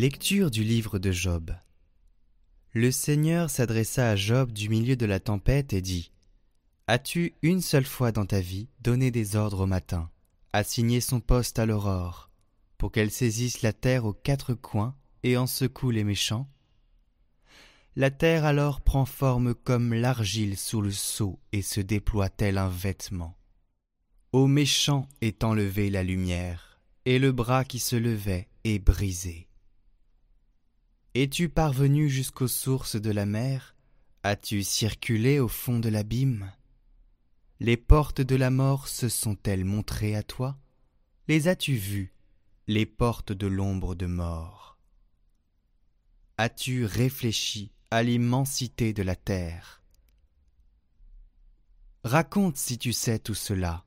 Lecture du livre de Job. Le Seigneur s'adressa à Job du milieu de la tempête et dit As-tu une seule fois dans ta vie donné des ordres au matin, assigné son poste à l'aurore, pour qu'elle saisisse la terre aux quatre coins et en secoue les méchants? La terre alors prend forme comme l'argile sous le seau et se déploie tel un vêtement. Aux méchants est enlevée la lumière, et le bras qui se levait est brisé. Es-tu parvenu jusqu'aux sources de la mer? As-tu circulé au fond de l'abîme? Les portes de la mort se sont-elles montrées à toi? Les as-tu vues, les portes de l'ombre de mort? As-tu réfléchi à l'immensité de la terre? Raconte si tu sais tout cela.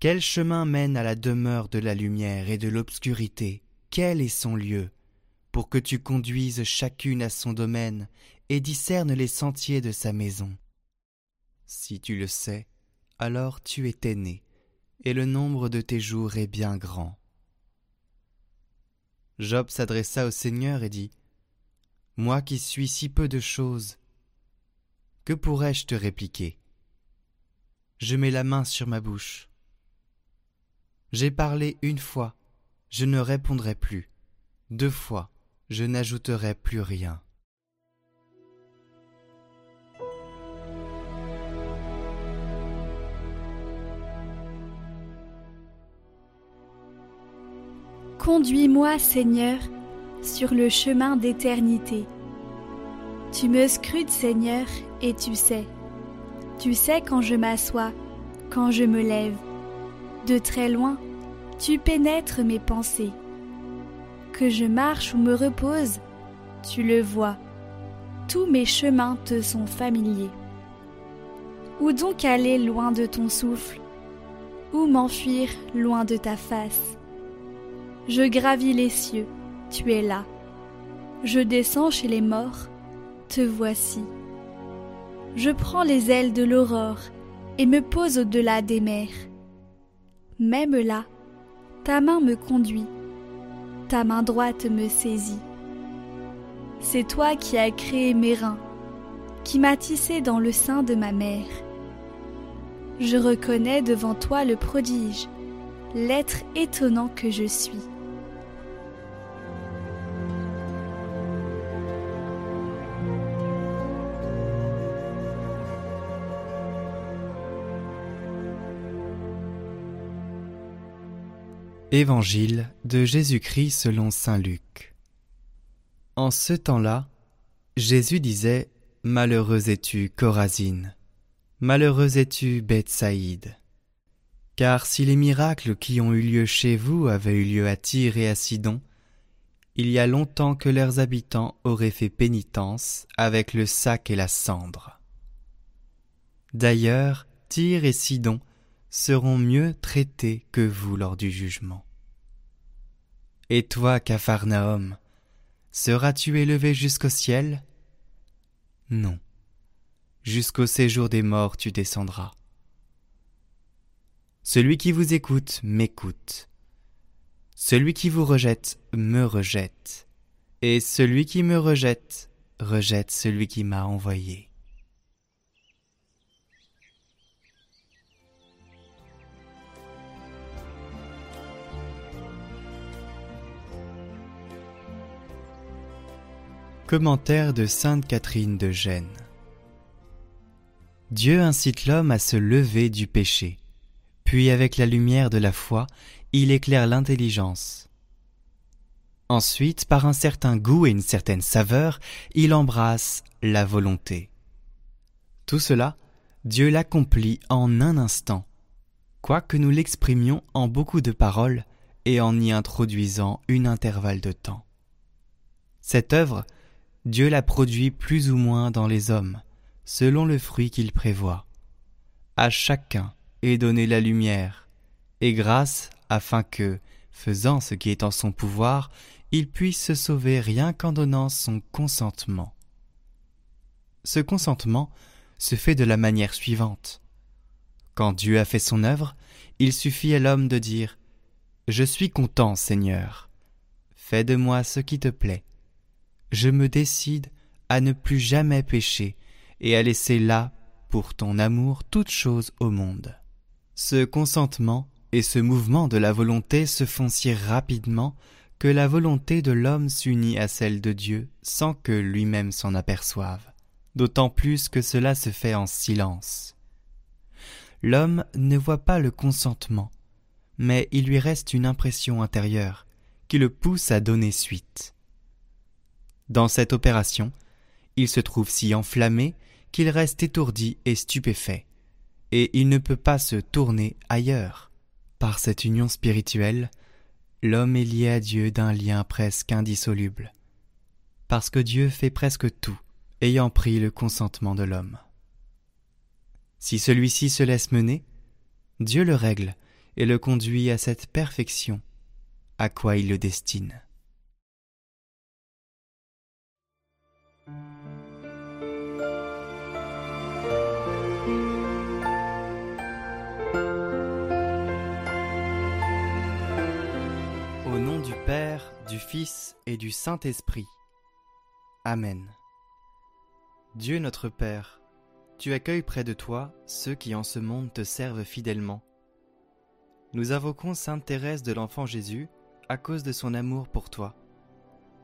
Quel chemin mène à la demeure de la lumière et de l'obscurité? Quel est son lieu? Pour que tu conduises chacune à son domaine et discernes les sentiers de sa maison. Si tu le sais, alors tu étais né, et le nombre de tes jours est bien grand. Job s'adressa au Seigneur et dit Moi qui suis si peu de choses, que pourrais-je te répliquer? Je mets la main sur ma bouche. J'ai parlé une fois, je ne répondrai plus. Deux fois, je n'ajouterai plus rien. Conduis-moi, Seigneur, sur le chemin d'éternité. Tu me scrutes, Seigneur, et tu sais. Tu sais quand je m'assois, quand je me lève. De très loin, tu pénètres mes pensées que je marche ou me repose, tu le vois, tous mes chemins te sont familiers. Où donc aller loin de ton souffle? Où m'enfuir loin de ta face? Je gravis les cieux, tu es là. Je descends chez les morts, te voici. Je prends les ailes de l'aurore et me pose au-delà des mers. Même là, ta main me conduit ta main droite me saisit. C'est toi qui as créé mes reins, qui m'as tissé dans le sein de ma mère. Je reconnais devant toi le prodige, l'être étonnant que je suis. Évangile de Jésus-Christ selon Saint Luc. En ce temps-là, Jésus disait Malheureux es-tu, Corazine, malheureux es-tu, Bethsaïde. Car si les miracles qui ont eu lieu chez vous avaient eu lieu à Tyr et à Sidon, il y a longtemps que leurs habitants auraient fait pénitence avec le sac et la cendre. D'ailleurs, Tyr et Sidon seront mieux traités que vous lors du jugement. Et toi, Capharnaüm, seras-tu élevé jusqu'au ciel? Non. Jusqu'au séjour des morts tu descendras. Celui qui vous écoute m'écoute. Celui qui vous rejette me rejette. Et celui qui me rejette rejette celui qui m'a envoyé. Commentaire de Sainte Catherine de Gênes. Dieu incite l'homme à se lever du péché, puis avec la lumière de la foi, il éclaire l'intelligence. Ensuite, par un certain goût et une certaine saveur, il embrasse la volonté. Tout cela, Dieu l'accomplit en un instant, quoique nous l'exprimions en beaucoup de paroles et en y introduisant une intervalle de temps. Cette œuvre Dieu la produit plus ou moins dans les hommes, selon le fruit qu'il prévoit. À chacun est donnée la lumière, et grâce afin que, faisant ce qui est en son pouvoir, il puisse se sauver rien qu'en donnant son consentement. Ce consentement se fait de la manière suivante. Quand Dieu a fait son œuvre, il suffit à l'homme de dire Je suis content, Seigneur. Fais de moi ce qui te plaît. Je me décide à ne plus jamais pécher et à laisser là, pour ton amour, toute chose au monde. Ce consentement et ce mouvement de la volonté se font si rapidement que la volonté de l'homme s'unit à celle de Dieu sans que lui-même s'en aperçoive, d'autant plus que cela se fait en silence. L'homme ne voit pas le consentement, mais il lui reste une impression intérieure qui le pousse à donner suite. Dans cette opération, il se trouve si enflammé qu'il reste étourdi et stupéfait, et il ne peut pas se tourner ailleurs. Par cette union spirituelle, l'homme est lié à Dieu d'un lien presque indissoluble, parce que Dieu fait presque tout, ayant pris le consentement de l'homme. Si celui-ci se laisse mener, Dieu le règle et le conduit à cette perfection à quoi il le destine. Et du Saint-Esprit. Amen. Dieu notre Père, tu accueilles près de toi ceux qui en ce monde te servent fidèlement. Nous invoquons Sainte Thérèse de l'Enfant Jésus à cause de son amour pour toi.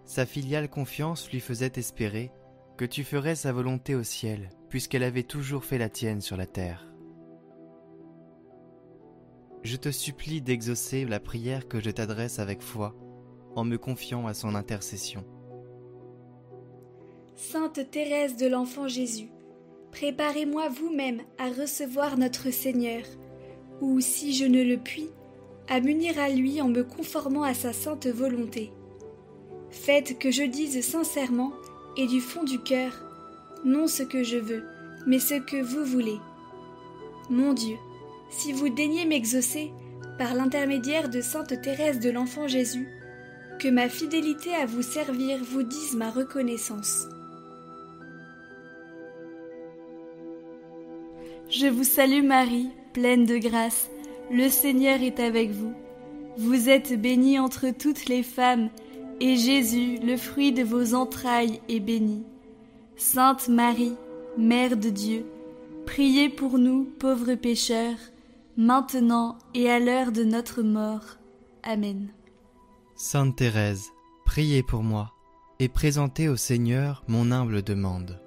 Sa filiale confiance lui faisait espérer que tu ferais sa volonté au ciel, puisqu'elle avait toujours fait la tienne sur la terre je te supplie d'exaucer la prière que je t'adresse avec foi en me confiant à son intercession. Sainte Thérèse de l'Enfant Jésus, préparez-moi vous-même à recevoir notre Seigneur, ou, si je ne le puis, à m'unir à lui en me conformant à sa sainte volonté. Faites que je dise sincèrement et du fond du cœur, non ce que je veux, mais ce que vous voulez. Mon Dieu, si vous daignez m'exaucer, par l'intermédiaire de Sainte Thérèse de l'Enfant Jésus, que ma fidélité à vous servir vous dise ma reconnaissance. Je vous salue Marie, pleine de grâce, le Seigneur est avec vous. Vous êtes bénie entre toutes les femmes, et Jésus, le fruit de vos entrailles, est béni. Sainte Marie, Mère de Dieu, priez pour nous, pauvres pécheurs, maintenant et à l'heure de notre mort. Amen. Sainte Thérèse, priez pour moi et présentez au Seigneur mon humble demande.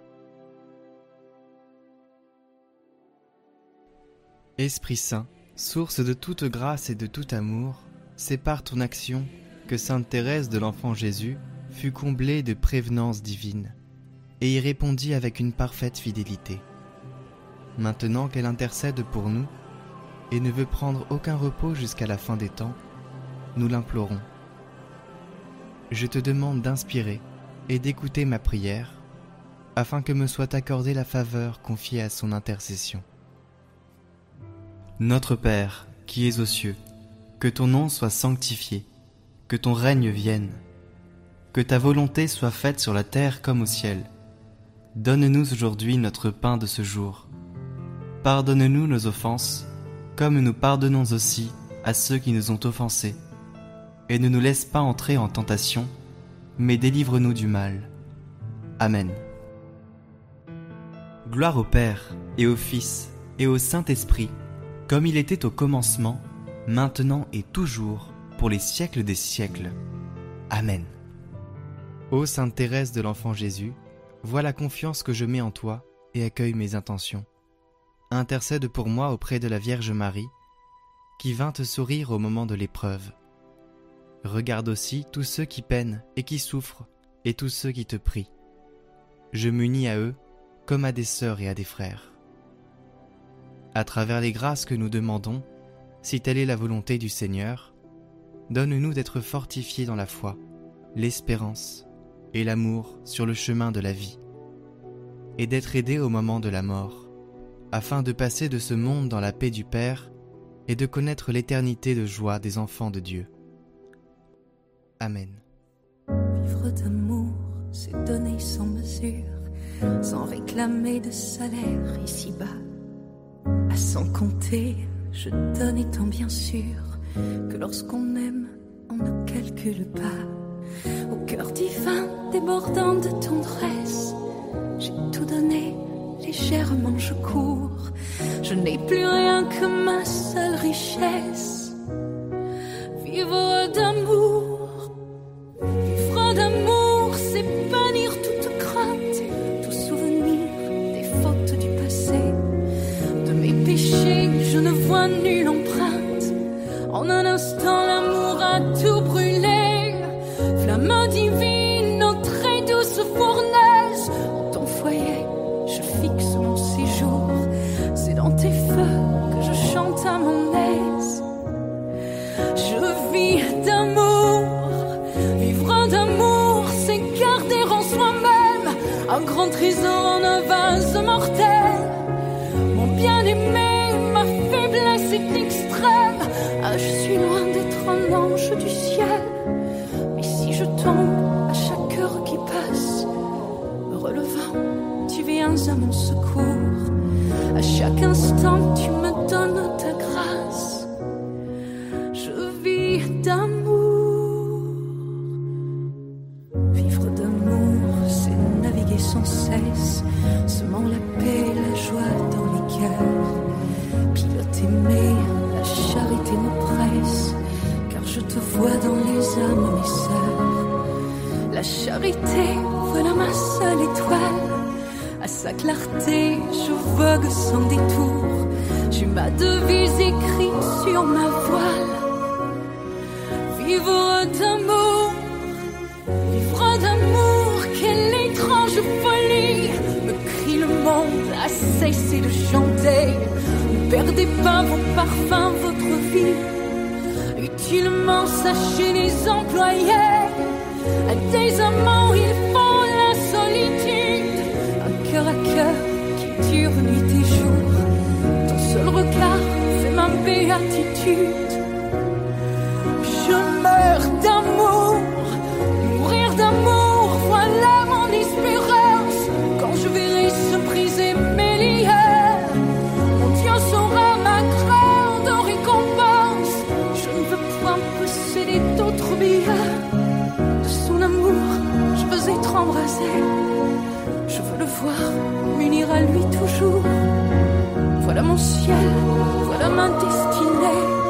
Esprit Saint, source de toute grâce et de tout amour, c'est par ton action que Sainte Thérèse de l'Enfant Jésus fut comblée de prévenance divine et y répondit avec une parfaite fidélité. Maintenant qu'elle intercède pour nous et ne veut prendre aucun repos jusqu'à la fin des temps, nous l'implorons je te demande d'inspirer et d'écouter ma prière, afin que me soit accordée la faveur confiée à son intercession. Notre Père, qui es aux cieux, que ton nom soit sanctifié, que ton règne vienne, que ta volonté soit faite sur la terre comme au ciel. Donne-nous aujourd'hui notre pain de ce jour. Pardonne-nous nos offenses, comme nous pardonnons aussi à ceux qui nous ont offensés et ne nous laisse pas entrer en tentation, mais délivre-nous du mal. Amen. Gloire au Père, et au Fils, et au Saint-Esprit, comme il était au commencement, maintenant et toujours, pour les siècles des siècles. Amen. Ô Sainte Thérèse de l'Enfant Jésus, vois la confiance que je mets en toi et accueille mes intentions. Intercède pour moi auprès de la Vierge Marie, qui vint te sourire au moment de l'épreuve Regarde aussi tous ceux qui peinent et qui souffrent, et tous ceux qui te prient. Je m'unis à eux comme à des sœurs et à des frères. À travers les grâces que nous demandons, si telle est la volonté du Seigneur, donne-nous d'être fortifiés dans la foi, l'espérance et l'amour sur le chemin de la vie, et d'être aidés au moment de la mort, afin de passer de ce monde dans la paix du Père et de connaître l'éternité de joie des enfants de Dieu. Amen. Vivre d'amour, c'est donner sans mesure, sans réclamer de salaire ici-bas. À sans compter, je donne étant bien sûr que lorsqu'on aime, on ne calcule pas. au cœur divin débordant de tendresse. J'ai tout donné, légèrement je cours. Je n'ai plus rien que ma seule richesse. Vivre d'amour, vois nulle empreinte. En un instant, l'amour a tout brûlé. Flamme divine, ô très douce fournaise. En ton foyer, je fixe mon séjour. C'est dans tes feux que je chante à mon aise. Je vis d'amour, vivre d'amour, c'est garder en soi-même un grand trésor en un vase mortel. Relevant, tu viens à mon secours. À chaque instant, tu me donnes ta grâce. Je vis d'amour. Vivre d'amour, c'est naviguer sans cesse, semant la paix, la joie dans les cœurs. Pilote aimé, la charité me presse, car je te vois dans les âmes, mes sœurs. La charité, voilà ma seule étoile. À sa clarté, je vogue sans détour. J'ai ma devise écrite sur ma voile. Vivre d'amour, vivre d'amour, quelle étrange folie me crie le monde à cesser de chanter. Ne perdez pas vos parfums, votre vie. Utilement sachez les employés. À des amants, il faut Un cœur à cœur qui dure nuit et jour. Ton seul regard fait ma béatitude. M'unir à lui toujours. Voilà mon ciel, voilà ma destinée.